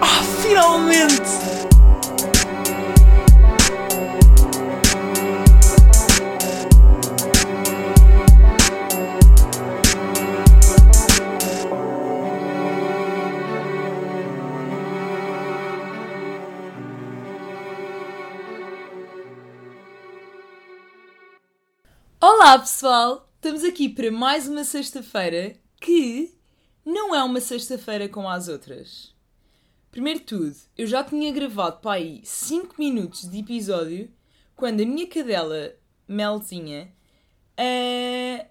Ah, finalmente! Olá pessoal, estamos aqui para mais uma sexta-feira que não é uma sexta-feira como as outras. Primeiro de tudo, eu já tinha gravado para aí 5 minutos de episódio quando a minha cadela Melzinha eh,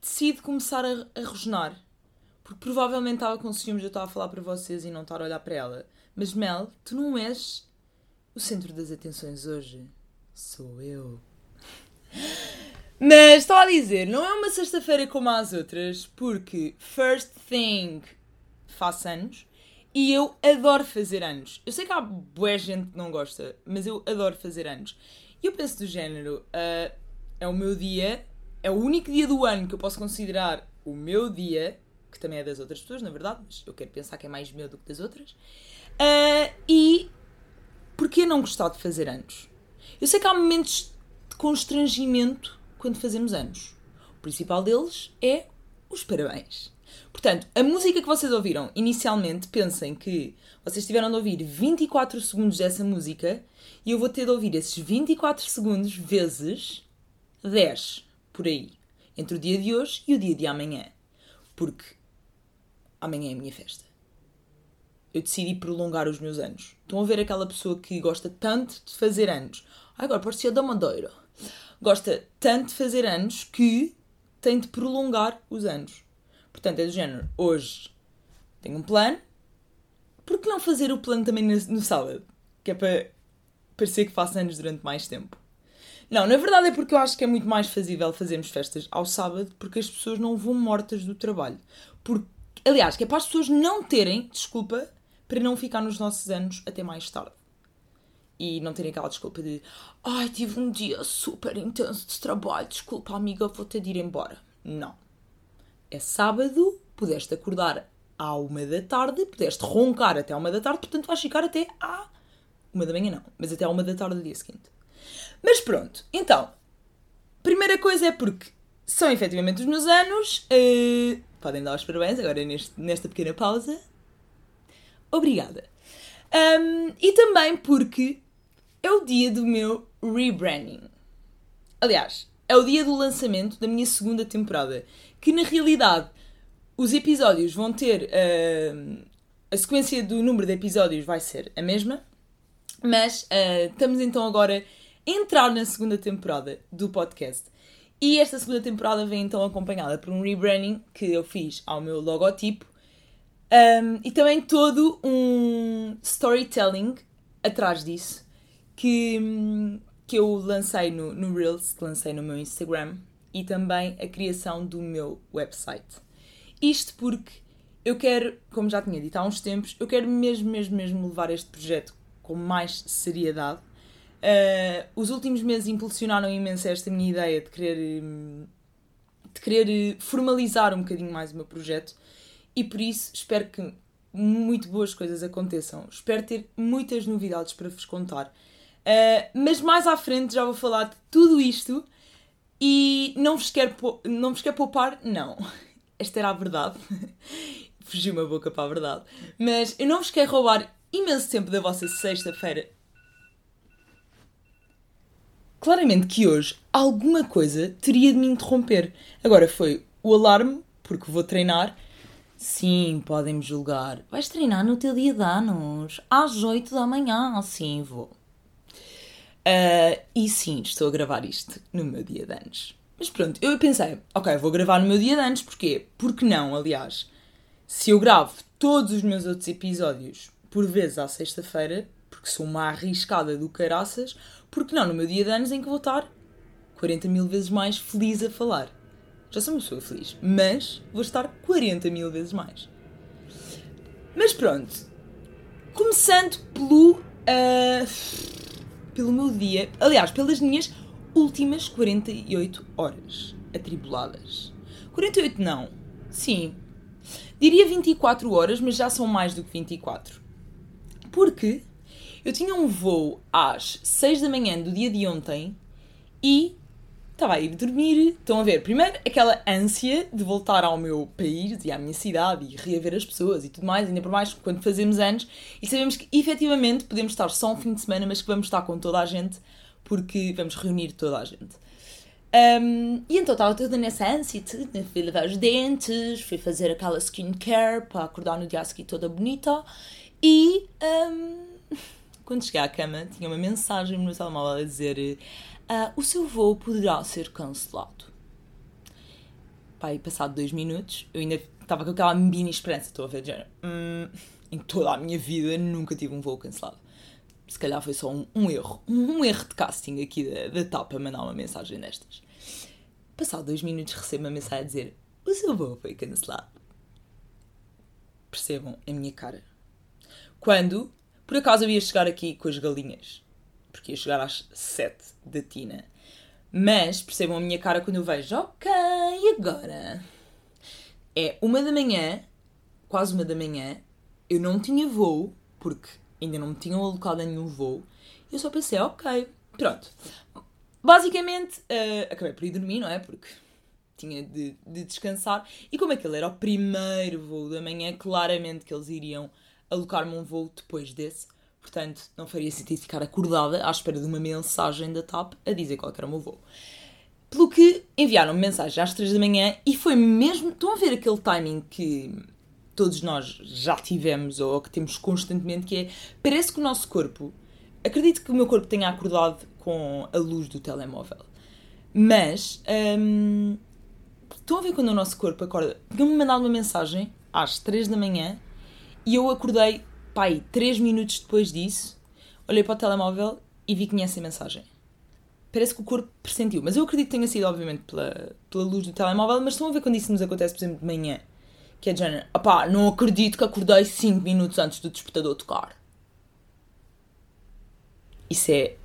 decide começar a, a rosnar. Porque provavelmente estava com ciúmes de eu estar a falar para vocês e não estar a olhar para ela. Mas Mel, tu não és o centro das atenções hoje. Sou eu. Mas estou a dizer, não é uma sexta-feira como as outras, porque first thing faço anos e eu adoro fazer anos. Eu sei que há boa gente que não gosta, mas eu adoro fazer anos. E eu penso do género, ah, é o meu dia, é o único dia do ano que eu posso considerar o meu dia, que também é das outras pessoas, na verdade, mas eu quero pensar que é mais meu do que das outras. Ah, e porquê não gostar de fazer anos? Eu sei que há momentos de constrangimento quando fazemos anos. O principal deles é os parabéns. Portanto, a música que vocês ouviram inicialmente, pensem que vocês tiveram de ouvir 24 segundos dessa música e eu vou ter de ouvir esses 24 segundos vezes 10 por aí. Entre o dia de hoje e o dia de amanhã. Porque amanhã é a minha festa eu decidi prolongar os meus anos. Estão a ver aquela pessoa que gosta tanto de fazer anos? Ai, agora parecia da Madeira. Gosta tanto de fazer anos que tem de prolongar os anos. Portanto, é do género, hoje tenho um plano, por que não fazer o plano também no, sábado? Que é para parecer que faço anos durante mais tempo. Não, na verdade é porque eu acho que é muito mais fazível fazermos festas ao sábado porque as pessoas não vão mortas do trabalho. Porque, aliás, que é para as pessoas não terem, desculpa, para não ficar nos nossos anos até mais tarde. E não terem aquela desculpa de ai, tive um dia super intenso de trabalho, desculpa amiga, vou ter de ir embora. Não. É sábado, pudeste acordar à uma da tarde, pudeste roncar até à uma da tarde, portanto vais ficar até à uma da manhã não, mas até à uma da tarde do dia seguinte. Mas pronto, então, primeira coisa é porque são efetivamente os meus anos, eh, podem dar os parabéns agora neste, nesta pequena pausa. Obrigada. Um, e também porque é o dia do meu rebranding. Aliás, é o dia do lançamento da minha segunda temporada. Que na realidade os episódios vão ter. ahm, a sequência do número de episódios vai ser a mesma, mas ah, estamos então agora a entrar na segunda temporada do podcast. E esta segunda temporada vem então acompanhada por um rebranding que eu fiz ao meu logotipo um, e também todo um storytelling atrás disso que, que eu lancei no, no Reels, que lancei no meu Instagram e também a criação do meu website. Isto porque eu quero, como já tinha dito há uns tempos, eu quero mesmo, mesmo, mesmo levar este projeto com mais seriedade. Uh, os últimos meses impulsionaram imenso esta minha ideia de querer, de querer eh, formalizar um bocadinho mais o meu projeto e por isso espero que muito boas coisas aconteçam. Espero ter muitas novidades para vos contar. Uh, mas mais à frente já vou falar de tudo isto e não vos quero, não vos quero poupar, não. Esta era a verdade. Fugiu uma boca para a verdade. Mas eu não vos quero roubar imenso tempo da vossa sexta-feira. Claramente que hoje alguma coisa teria de me interromper. Agora foi o alarme, porque vou treinar. Sim, podem-me julgar. Vais treinar no teu dia de anos, às 8 da manhã. Sim, vou. Ah, e sim, estou a gravar isto no meu dia de anos. Mas pronto, eu pensei, ok, vou gravar no meu dia de anos, porquê? Porque não, aliás, se eu gravo todos os meus outros episódios por vezes à sexta-feira, porque sou uma arriscada do caraças, porque não no meu dia de anos em que vou estar 40 mil vezes mais feliz a falar? Já sou uma pessoa feliz. Mas vou estar 40 mil vezes mais. Mas pronto. Começando pelo. ah, pelo meu dia. Aliás, pelas minhas últimas 48 horas atribuladas. 48 não. Sim. Diria 24 horas, mas já são mais do que 24. Porque eu tinha um voo às 6 da manhã do dia de ontem e estava a ir dormir. Estão a ver? Primeiro, aquela ânsia de voltar ao meu país e à minha cidade e reaver as pessoas e tudo mais, ainda por mais quando fazemos anos e sabemos que efetivamente podemos estar só um fim de semana, mas que vamos estar com toda a gente porque vamos reunir toda a gente. Um, e então estava toda nessa ânsia, né? fui lavar os dentes, fui fazer aquela skincare para acordar no dia a seguir toda bonita e um, quando cheguei à cama tinha uma mensagem no meu telemóvel a dizer ah, o seu voo poderá ser cancelado. Pai, passado dois minutos, eu ainda estava com aquela mini esperança, estou a ver, de hum, em toda a minha vida nunca tive um voo cancelado. Se calhar foi só um, um erro, um, um erro de casting aqui da, da TAP a mandar uma mensagem destas. Passado dois minutos recebo uma mensagem a dizer o seu voo foi cancelado. Percebam a minha cara. Quando, por acaso, eu ia chegar aqui com as galinhas, porque ia chegar às sete da Tina. Mas percebam a minha cara quando eu vejo, ok, e agora? É uma da manhã, quase uma da manhã, eu não tinha voo, porque ainda não me tinham alocado a nenhum voo, eu só pensei, ok, pronto. Basicamente, eh, acabei por ir dormir, não é? Porque tinha de, de descansar. E como aquele era o primeiro voo da manhã, claramente que eles iriam alocar-me um voo depois desse. Portanto, não faria sentido ficar acordada à espera de uma mensagem da TAP a dizer qual era o meu voo. Pelo que enviaram-me mensagem às 3 da manhã e foi mesmo. Estão a ver aquele timing que todos nós já tivemos ou que temos constantemente, que é. Parece que o nosso corpo. Acredito que o meu corpo tenha acordado com a luz do telemóvel. Mas. hum, estão a ver quando o nosso corpo acorda? Tinham-me mandado uma mensagem às 3 da manhã e eu acordei, pai, 3 minutos depois disso, olhei para o telemóvel e vi que tinha essa mensagem. Parece que o corpo pressentiu, mas eu acredito que tenha sido, obviamente, pela, pela luz do telemóvel, mas estão a ver quando isso nos acontece, por exemplo, de manhã, que é de género, opá, não acredito que acordei 5 minutos antes do despertador tocar. Isso é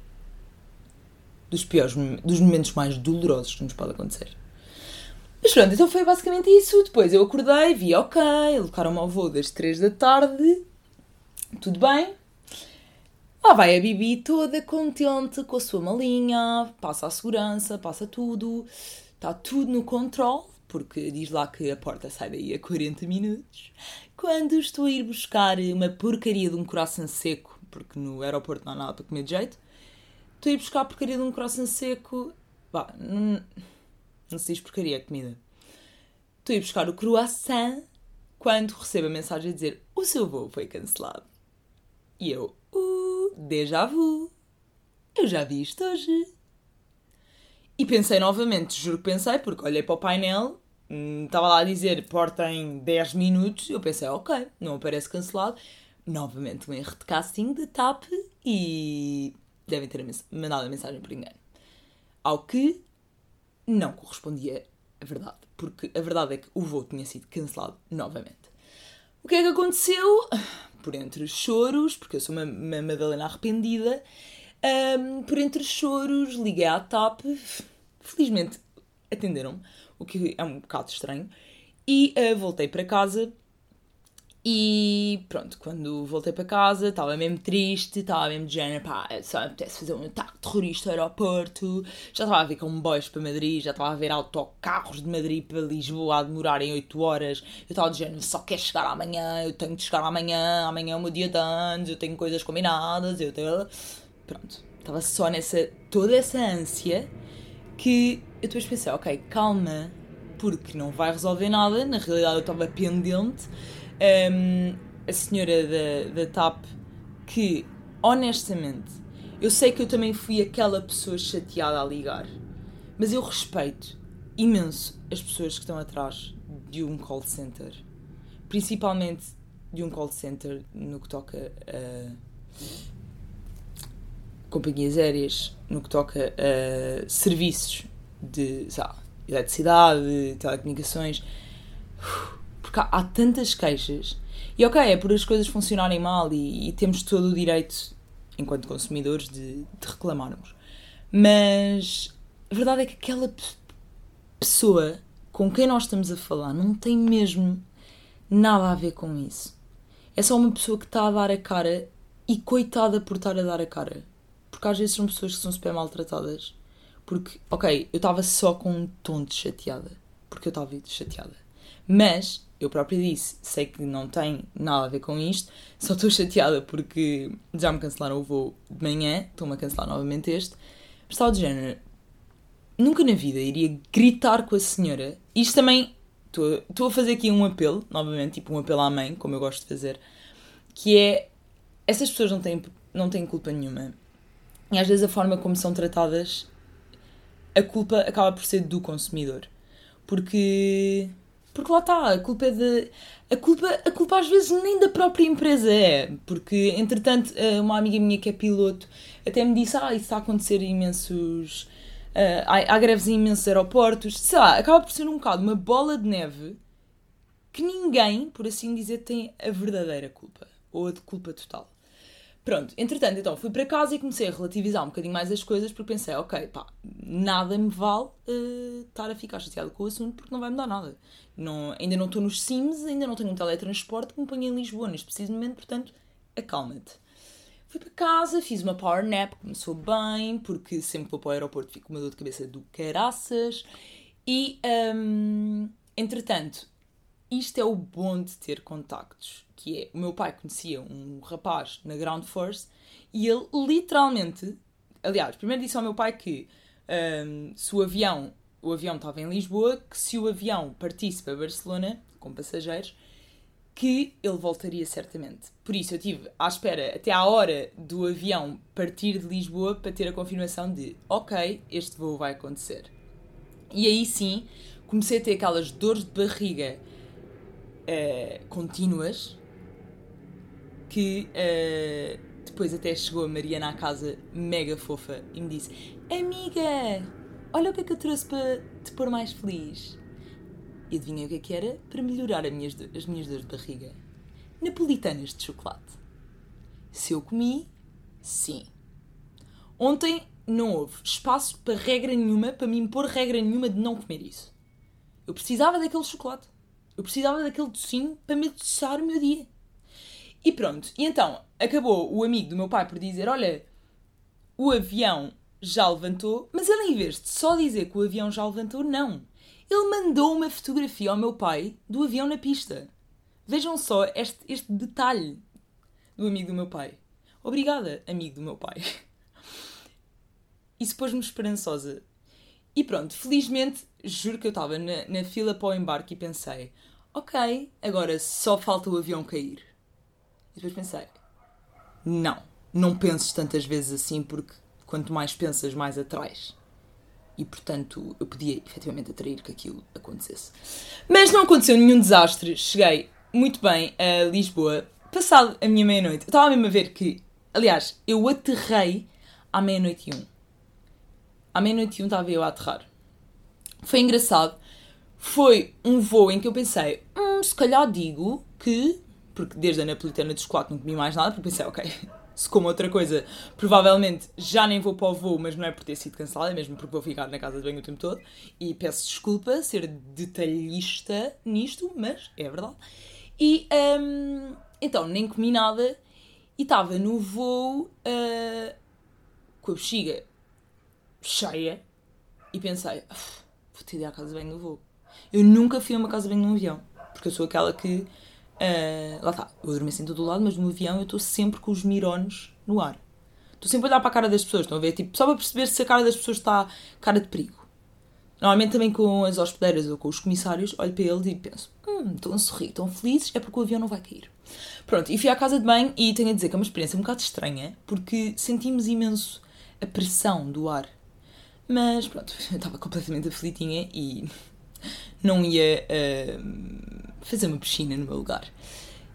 dos piores, dos momentos mais dolorosos que nos pode acontecer. Mas pronto, então foi basicamente isso. Depois eu acordei, vi ok, alocaram-me ao voo das 3 da tarde, tudo bem. Lá vai a Bibi toda contente com a sua malinha, passa a segurança, passa tudo, está tudo no controle, porque diz lá que a porta sai daí a 40 minutos. Quando estou a ir buscar uma porcaria de um coração seco, porque no aeroporto não há nada para comer de jeito, estou a ir buscar a porcaria de um coração seco. Não, não se diz porcaria, é comida. Estou a ir buscar o croissant quando recebo a mensagem a dizer o seu voo foi cancelado. E eu, uh, déjà vu. Eu já vi isto hoje. E pensei novamente, juro que pensei, porque olhei para o painel, hum, estava lá a dizer porta em 10 minutos, eu pensei, ok, não aparece cancelado. Novamente um erro de casting de TAP e devem ter mandado a mensagem por engano. Ao que não correspondia a verdade, porque a verdade é que o voo tinha sido cancelado novamente. O que é que aconteceu? Por entre os choros, porque eu sou uma, uma Madalena arrependida, hum, por entre os choros liguei à TAP, felizmente atenderam-me, o que é um bocado estranho, e ah, voltei para casa. E pronto, quando voltei para casa estava mesmo triste, estava mesmo de género, pá, só me apetece fazer um ataque terrorista ao aeroporto. Já estava a ver comboios para Madrid, já estava a ver autocarros de Madrid para Lisboa a demorarem 8 horas. Eu estava de género, só quero chegar amanhã, eu tenho de chegar amanhã, amanhã é o meu dia de anos, eu tenho coisas combinadas, eu tenho. Pronto, estava só nessa, toda essa ânsia que eu depois pensei, ok, calma, porque não vai resolver nada. Na realidade, eu estava pendente. Hum, a senhora da, da TAP, que honestamente, eu sei que eu também fui aquela pessoa chateada a ligar, mas eu respeito imenso as pessoas que estão atrás de um call center, principalmente de um call center no que toca a companhias aéreas, no que toca a serviços de eletricidade, telecomunicações. Porque há, há tantas queixas. E ok, é por as coisas funcionarem mal e, e temos todo o direito, enquanto consumidores, de, de reclamarmos. Mas a verdade é que aquela pe- pessoa com quem nós estamos a falar não tem mesmo nada a ver com isso. É só uma pessoa que está a dar a cara e coitada por estar a dar a cara. Porque às vezes são pessoas que são super maltratadas. Porque, ok, eu estava só com um tom de chateada. Porque eu estava chateada. Mas, eu própria disse, sei que não tem nada a ver com isto, só estou chateada porque já me cancelaram o voo de manhã, estão-me a cancelar novamente este. Mas estava de género, nunca na vida iria gritar com a senhora. Isto também, estou a fazer aqui um apelo, novamente, tipo um apelo à mãe, como eu gosto de fazer, que é, essas pessoas não têm, não têm culpa nenhuma. E às vezes a forma como são tratadas, a culpa acaba por ser do consumidor. Porque, porque lá está, a culpa é de... A culpa, a culpa às vezes nem da própria empresa é, porque entretanto eh, uma amiga minha que é piloto até me disse, ah, isso está a acontecer em imensos... eh, há, há greves em imensos aeroportos, sei lá, acaba por ser um bocado uma bola de neve que ninguém, por assim dizer, tem a verdadeira culpa, ou a de culpa total. Pronto, entretanto, então fui para casa e comecei a relativizar um bocadinho mais as coisas porque pensei, ok, pá, nada me vale eh, estar a ficar chateada com o assunto porque não vai mudar nada. Não, ainda não estou nos Sims, ainda não tenho um teletransporte que me ponha em Lisboa neste preciso momento, portanto, acalma-te. Fui para casa, fiz uma power nap, começou bem, porque sempre que vou para o aeroporto fico com uma dor de cabeça do caraças. E, hum, entretanto, isto é o bom de ter contactos, que é, o meu pai conhecia um rapaz na Ground Force e ele literalmente, aliás, primeiro disse ao meu pai que hum, se o avião, o avião estava em Lisboa, que se o avião partisse para Barcelona, com passageiros, que ele voltaria certamente. Por isso eu estive à espera até à hora do avião partir de Lisboa para ter a confirmação de ok, este voo vai acontecer. E aí sim comecei a ter aquelas dores de barriga eh, contínuas que eh, depois até chegou a Mariana à casa mega fofa e me disse Amiga, olha o que é que eu trouxe para te pôr mais feliz. E adivinhei o que é que era para melhorar as minhas, as minhas dores de barriga? Napolitanas de chocolate. Se eu comi, sim. Ontem não houve espaço para regra nenhuma, para me impor regra nenhuma de não comer isso. Eu precisava daquele chocolate. Eu precisava daquele docinho para me adoçar o meu dia. E pronto. E então, acabou o amigo do meu pai por dizer: Olha, o avião já levantou, mas ele, em vez de só dizer que o avião já levantou, não. Ele mandou uma fotografia ao meu pai do avião na pista. Vejam só este, este detalhe do amigo do meu pai. Obrigada, amigo do meu pai. Isso pôs-me esperançosa. E pronto, felizmente, juro que eu estava na, na fila para o embarque e pensei: ok, agora só falta o avião cair. E depois pensei: não, não penses tantas vezes assim, porque quanto mais pensas, mais atrás. E portanto, eu podia efetivamente atrair que aquilo acontecesse. Mas não aconteceu nenhum desastre. Cheguei muito bem a Lisboa, passado a minha meia-noite. Eu estava mesmo a ver que, aliás, eu aterrei à meia-noite e um. À meia-noite e um estava eu a aterrar. Foi engraçado. Foi um voo em que eu pensei, hum, se calhar digo que, porque desde a napolitana de chocolate não comi mais nada, porque pensei, ok, se como outra coisa, provavelmente já nem vou para o voo, mas não é por ter sido cancelada, é mesmo porque vou ficar na casa de banho o tempo todo. E peço desculpa ser detalhista nisto, mas é verdade. E hum, então nem comi nada e estava no voo ah, com a bexiga cheia e pensei, "Uf, vou ter de ir à casa de banho no voo. Eu nunca fui a uma casa de banho num avião, porque eu sou aquela que. Ah, lá está, eu adormeço em todo o lado, mas no avião eu estou sempre com os mirones no ar. Estou sempre a olhar para a cara das pessoas, estão a ver? Tipo, só para perceber se a cara das pessoas está cara de perigo. Normalmente também com as hospedeiras ou com os comissários, olho para eles e penso, hum, estão a sorrir, estão felizes, é porque o avião não vai cair. Pronto, e fui à casa de banho e tenho a dizer que é uma experiência um bocado estranha, porque sentimos imenso a pressão do ar. Mas pronto, eu estava completamente aflitinha e não ia ah, fazer uma piscina no meu lugar.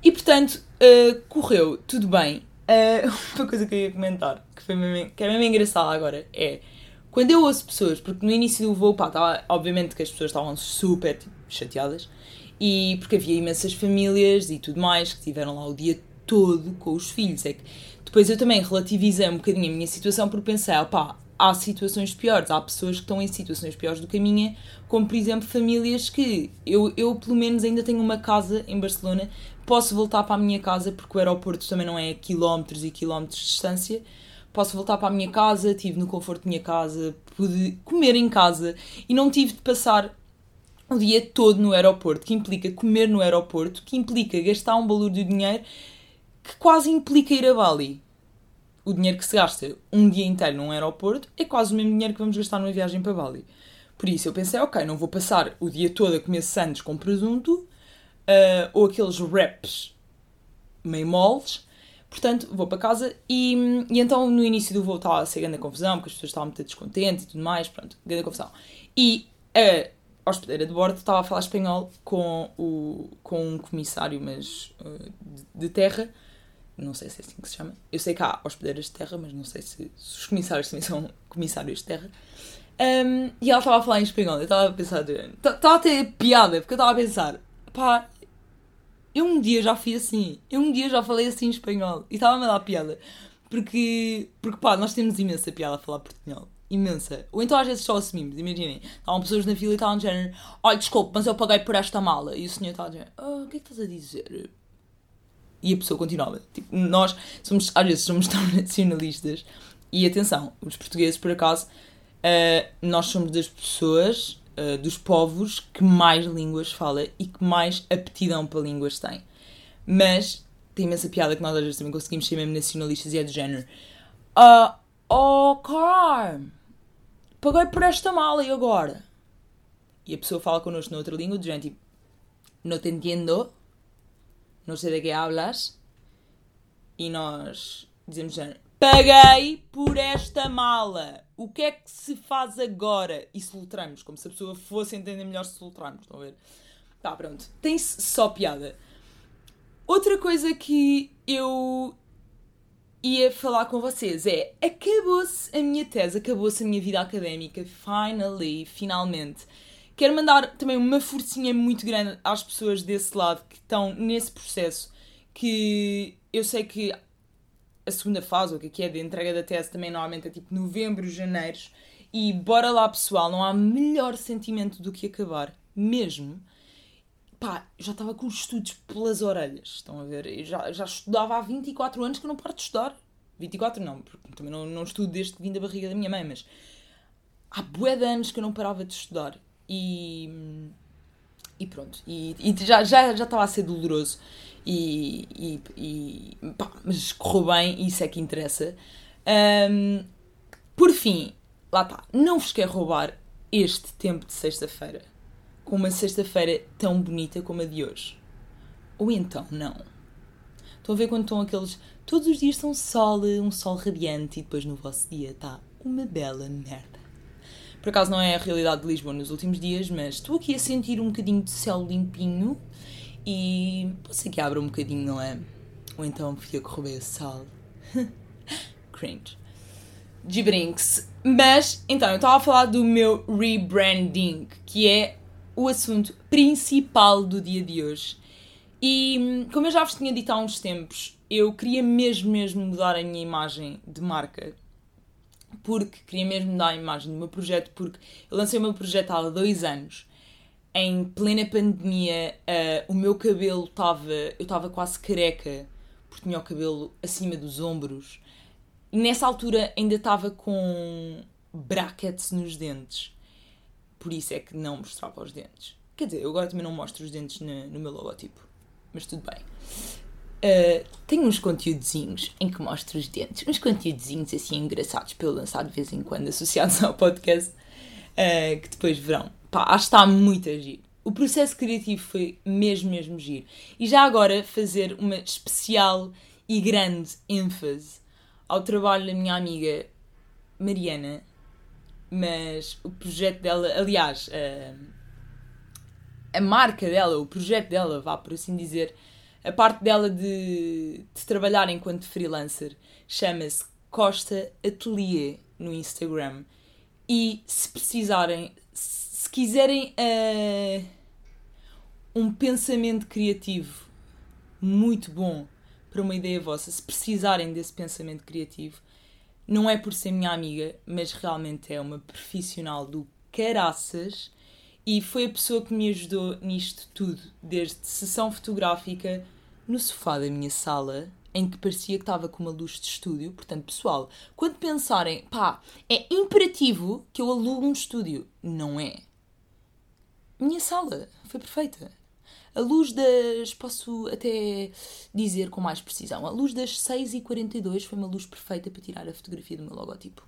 E portanto, ah, correu tudo bem. Ah, uma coisa que eu ia comentar, que, foi mesmo, que é mesmo engraçada agora, é quando eu ouço pessoas, porque no início do voo, pá, estava, obviamente que as pessoas estavam super tipo, chateadas, e porque havia imensas famílias e tudo mais que tiveram lá o dia todo com os filhos. É que depois eu também relativizei um bocadinho a minha situação porque pensei, opá, há situações piores, há pessoas que estão em situações piores do que a minha, como por exemplo famílias que eu, eu pelo menos ainda tenho uma casa em Barcelona, posso voltar para a minha casa porque o aeroporto também não é quilómetros e quilómetros de distância. Posso voltar para a minha casa, estive no conforto da minha casa, pude comer em casa e não tive de passar o dia todo no aeroporto, que implica comer no aeroporto, que implica gastar um valor de dinheiro que quase implica ir a Bali. O dinheiro que se gasta um dia inteiro num aeroporto é quase o mesmo dinheiro que vamos gastar numa viagem para Bali. Por isso eu pensei, ok, não vou passar o dia todo a comer sandes com presunto uh, ou aqueles wraps meio moles. Portanto, vou para casa e, e então no início do voo estava a ser grande confusão, porque as pessoas estavam muito descontentes e tudo mais, pronto, grande confusão. E a hospedeira de bordo estava a falar espanhol com, o, com um comissário, mas uh, de, de terra, não sei se é assim que se chama. Eu sei que há hospedeiras de terra, mas não sei se, se os comissários também são comissários de terra. Um, e ela estava a falar em espanhol. Eu estava a pensar, estava a ter piada, porque eu estava a pensar, pá, eu um dia já fui assim, eu um dia já falei assim em espanhol e estava-me a dar piada. Porque, porque pá, nós temos imensa piada a falar portunhol. Imensa. Ou então às vezes só assumimos, imaginem. Estavam pessoas na fila e estavam de género: Olha, desculpe, mas eu paguei por esta mala. E o senhor estava a dizer: oh, O que é que estás a dizer? E a pessoa continuava. Tipo, nós somos, às vezes, somos tão nacionalistas. E atenção, os portugueses, por acaso, uh, nós somos das pessoas, uh, dos povos que mais línguas fala e que mais aptidão para línguas têm. Mas tem imensa piada que nós às vezes também conseguimos ser mesmo nacionalistas e é do género. Uh, oh, caralho! Paguei por esta mala e agora? E a pessoa fala connosco noutra língua, do género tipo, não te entendo não sei de que hablas. E nós dizemos paguei por esta mala. O que é que se faz agora? E solutramos, como se a pessoa fosse entender melhor se solutramos. Estão a ver? Tá, pronto. Tem só piada. Outra coisa que eu ia falar com vocês é: acabou-se a minha tese, acabou-se a minha vida académica, finally, finalmente. Quero mandar também uma forcinha muito grande às pessoas desse lado que estão nesse processo, que eu sei que a segunda fase, o que é de entrega da tese, também normalmente é tipo novembro, janeiro, e bora lá pessoal, não há melhor sentimento do que acabar, mesmo. Pá, já estava com os estudos pelas orelhas, estão a ver? Eu já, já estudava há 24 anos que não paro de estudar. 24 não, porque também não, não estudo desde que vim da barriga da minha mãe, mas há bué de anos que eu não parava de estudar. E, e pronto. E, e já, já, já estava a ser doloroso. E, e, e pá, mas correu bem, isso é que interessa. Um, por fim, lá está. Não vos quero roubar este tempo de sexta-feira com uma sexta-feira tão bonita como a de hoje. Ou então, não. Estão a ver quando estão aqueles. Todos os dias são sol, um sol radiante e depois no vosso dia está uma bela merda. Por acaso não é a realidade de Lisboa nos últimos dias, mas estou aqui a sentir um bocadinho de céu limpinho e pode ser que abra um bocadinho, não é? Ou então fica correr o sol. Cringe. De brinks. Mas, então, eu estava a falar do meu rebranding, que é o assunto principal do dia de hoje. E, como eu já vos tinha dito há uns tempos, eu queria mesmo, mesmo mudar a minha imagem de marca porque queria mesmo dar a imagem do meu projeto, porque eu lancei o meu projeto há dois anos. Em plena pandemia, uh, o meu cabelo estava. Eu estava quase careca, porque tinha o cabelo acima dos ombros. E nessa altura ainda estava com brackets nos dentes. Por isso é que não mostrava os dentes. Quer dizer, eu agora também não mostro os dentes no, no meu logotipo. Mas tudo bem. Uh, tenho uns conteúdozinhos em que mostro os dentes, uns conteúdozinhos assim engraçados para eu lançar de vez em quando associados ao podcast, uh, que depois verão. Pá, acho que está muito a giro. O processo criativo foi mesmo, mesmo giro. E já agora fazer uma especial e grande ênfase ao trabalho da minha amiga Mariana, mas o projeto dela, aliás, uh, a marca dela, o projeto dela, vá por assim dizer, a parte dela de, de trabalhar enquanto freelancer chama-se Costa Atelier no Instagram. E se precisarem, se quiserem uh, um pensamento criativo muito bom para uma ideia vossa, se precisarem desse pensamento criativo, não é por ser minha amiga, mas realmente é uma profissional do caraças e foi a pessoa que me ajudou nisto tudo, desde sessão fotográfica no sofá da minha sala, em que parecia que estava com uma luz de estúdio. Portanto, pessoal, quando pensarem, pá, é imperativo que eu alugue um estúdio. Não é. Minha sala foi perfeita. A luz das. Posso até dizer com mais precisão. A luz das 6h42 foi uma luz perfeita para tirar a fotografia do meu logotipo.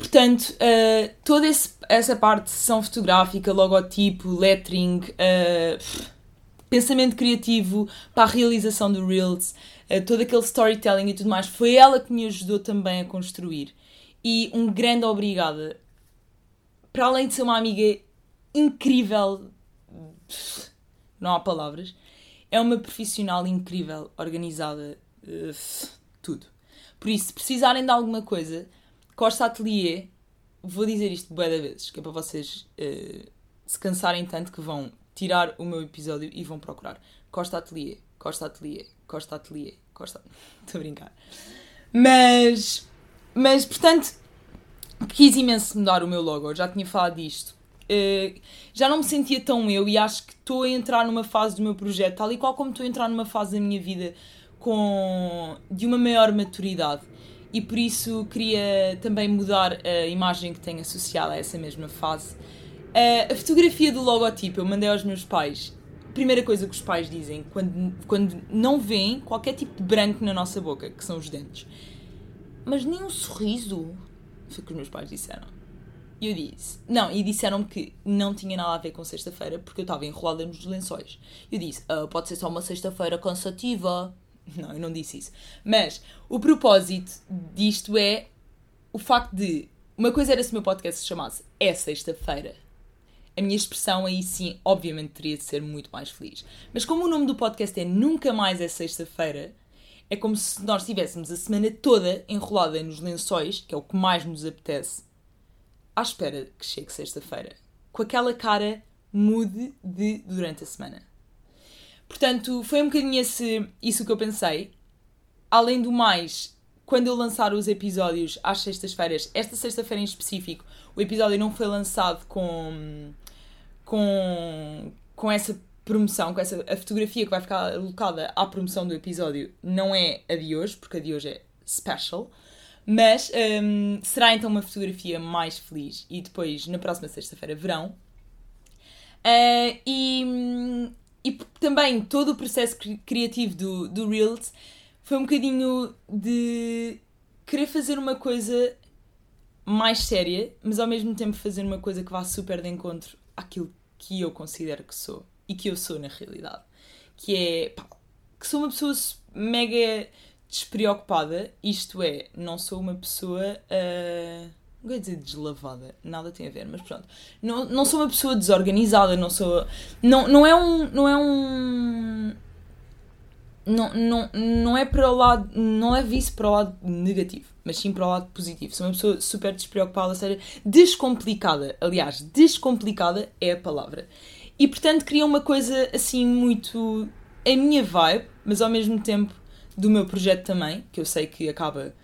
Portanto, uh, toda esse, essa parte de sessão fotográfica, logotipo, lettering, uh, pensamento criativo para a realização do Reels, uh, todo aquele storytelling e tudo mais, foi ela que me ajudou também a construir. E um grande obrigada. Para além de ser uma amiga incrível, não há palavras, é uma profissional incrível, organizada, tudo. Por isso, se precisarem de alguma coisa, Costa Atelier, vou dizer isto bué de vezes, que é para vocês uh, se cansarem tanto que vão tirar o meu episódio e vão procurar. Costa Atelier, Costa Atelier, Costa Atelier, Costa... Estou a brincar. Mas, mas, portanto, quis imenso mudar o meu logo, já tinha falado disto. Uh, já não me sentia tão eu e acho que estou a entrar numa fase do meu projeto, tal e qual como estou a entrar numa fase da minha vida com de uma maior maturidade e por isso queria também mudar a imagem que tenho associada a essa mesma fase. a fotografia do logotipo eu mandei aos meus pais. Primeira coisa que os pais dizem quando, quando não veem qualquer tipo de branco na nossa boca, que são os dentes. Mas nem um sorriso. Foi o que os meus pais disseram. E eu disse. Não, e disseram-me que não tinha nada a ver com sexta-feira porque eu estava enrolada nos lençóis. Eu disse: ah, pode ser só uma sexta-feira cansativa. Não, eu não disse isso. Mas o propósito disto é o facto de. Uma coisa era se o meu podcast se chamasse É Sexta-feira. A minha expressão aí sim, obviamente, teria de ser muito mais feliz. Mas como o nome do podcast é Nunca Mais é Sexta-feira, é como se nós estivéssemos a semana toda enrolada nos lençóis, que é o que mais nos apetece, à espera que chegue sexta-feira. Com aquela cara mude de durante a semana. Portanto, foi um bocadinho esse, isso que eu pensei. Além do mais, quando eu lançar os episódios às sextas-feiras, esta sexta-feira em específico, o episódio não foi lançado com, com, com essa promoção, com essa a fotografia que vai ficar alocada à promoção do episódio não é a de hoje, porque a de hoje é special. Mas um, será então uma fotografia mais feliz e depois na próxima sexta-feira verão. Uh, e, hum, e também todo o processo criativo do, do Reels foi um bocadinho de querer fazer uma coisa mais séria, mas ao mesmo tempo fazer uma coisa que vá super de encontro àquilo que eu considero que sou e que eu sou na realidade. Que é pá, que sou uma pessoa mega despreocupada, isto é, não sou uma pessoa. Uh não quero dizer deslavada, nada tem a ver, mas pronto. Não, não sou uma pessoa desorganizada, não sou. Não, não é um. Não é um. Não, não, não é para o lado. Não leve isso para o lado negativo, mas sim para o lado positivo. Sou uma pessoa super despreocupada, seja, descomplicada. Aliás, descomplicada é a palavra. E portanto queria uma coisa assim muito. a minha vibe, mas ao mesmo tempo do meu projeto também, que eu sei que acaba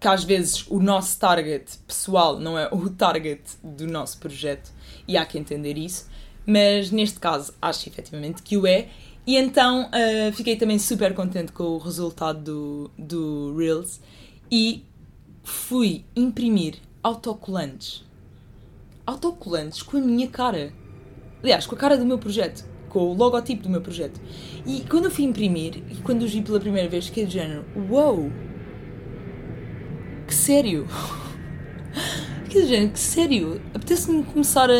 que às vezes o nosso target pessoal não é o target do nosso projeto e há que entender isso, mas neste caso acho efetivamente que o é. E então uh, fiquei também super contente com o resultado do, do Reels e fui imprimir autocolantes. Autocolantes com a minha cara. Aliás, com a cara do meu projeto, com o logotipo do meu projeto. E quando eu fui imprimir, e quando os vi pela primeira vez, fiquei de género: Uou! Wow, sério. Que gente, que sério. Apetece-me começar a,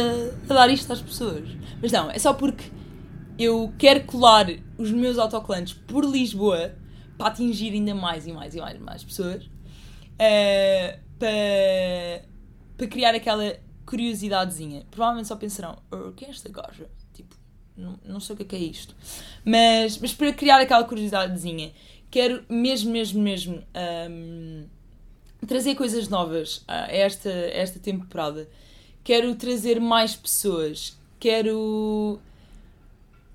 a, dar isto às pessoas. Mas não, é só porque eu quero colar os meus autocolantes por Lisboa para atingir ainda mais e mais e mais, mais pessoas. Uh, para, para criar aquela curiosidadezinha. Provavelmente só pensarão, oh, quem é esta gaja? Tipo, não, não sei o que é, que é isto. Mas, mas para criar aquela curiosidadezinha, quero mesmo, mesmo, mesmo. Um, trazer coisas novas a esta, esta temporada. Quero trazer mais pessoas. Quero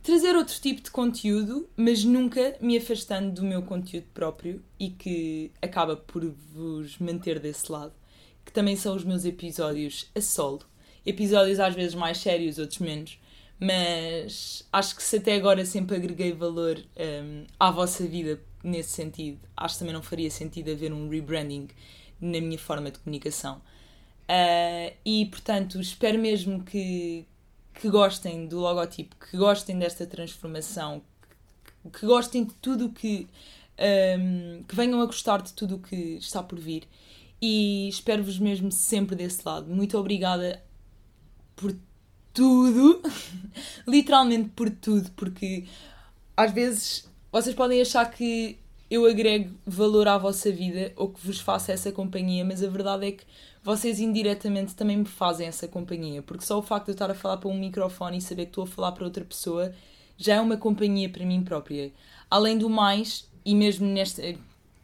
trazer outro tipo de conteúdo, mas nunca me afastando do meu conteúdo próprio e que acaba por vos manter desse lado, que também são os meus episódios a solo. Episódios às vezes mais sérios, outros menos, mas acho que se até agora sempre agreguei valor um, à vossa vida nesse sentido, acho que também não faria sentido haver um rebranding na minha forma de comunicação. Uh, e portanto, espero mesmo que, que gostem do logotipo, que gostem desta transformação, que, que gostem de tudo que. Um, que venham a gostar de tudo o que está por vir. E espero-vos mesmo sempre desse lado. Muito obrigada por tudo, literalmente por tudo, porque às vezes vocês podem achar que eu agrego valor à vossa vida ou que vos faço essa companhia, mas a verdade é que vocês indiretamente também me fazem essa companhia, porque só o facto de eu estar a falar para um microfone e saber que estou a falar para outra pessoa já é uma companhia para mim própria. Além do mais, e mesmo nesta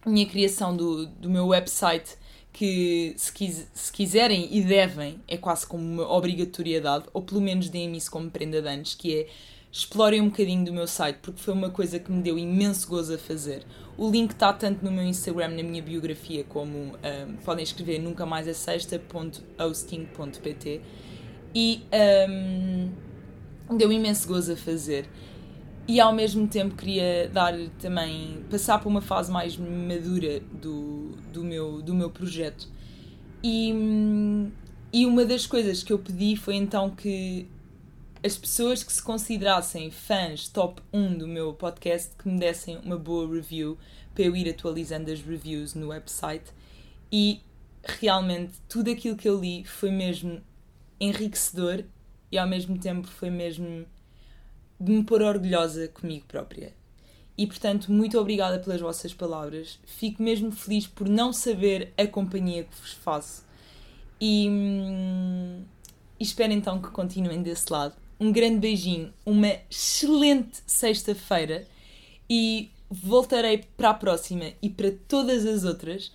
minha criação do, do meu website, que se, quis, se quiserem e devem, é quase como uma obrigatoriedade, ou pelo menos deem-me isso como prenda de anos, que é explorem um bocadinho do meu site, porque foi uma coisa que me deu imenso gozo a fazer. O link está tanto no meu Instagram, na minha biografia, como um, podem escrever nunca mais é sexta.hosting.pt e um, deu imenso gozo a fazer. E ao mesmo tempo queria dar também, passar por uma fase mais madura do, do, meu, do meu projeto. E, hum, e uma das coisas que eu pedi foi então que as pessoas que se considerassem fãs top 1 do meu podcast que me dessem uma boa review para eu ir atualizando as reviews no website e realmente tudo aquilo que eu li foi mesmo enriquecedor e ao mesmo tempo foi mesmo de me pôr orgulhosa comigo própria. E portanto, muito obrigada pelas vossas palavras. Fico mesmo feliz por não saber a companhia que vos faço. E, hum, espero então que continuem desse lado um grande beijinho, uma excelente sexta-feira e voltarei para a próxima e para todas as outras.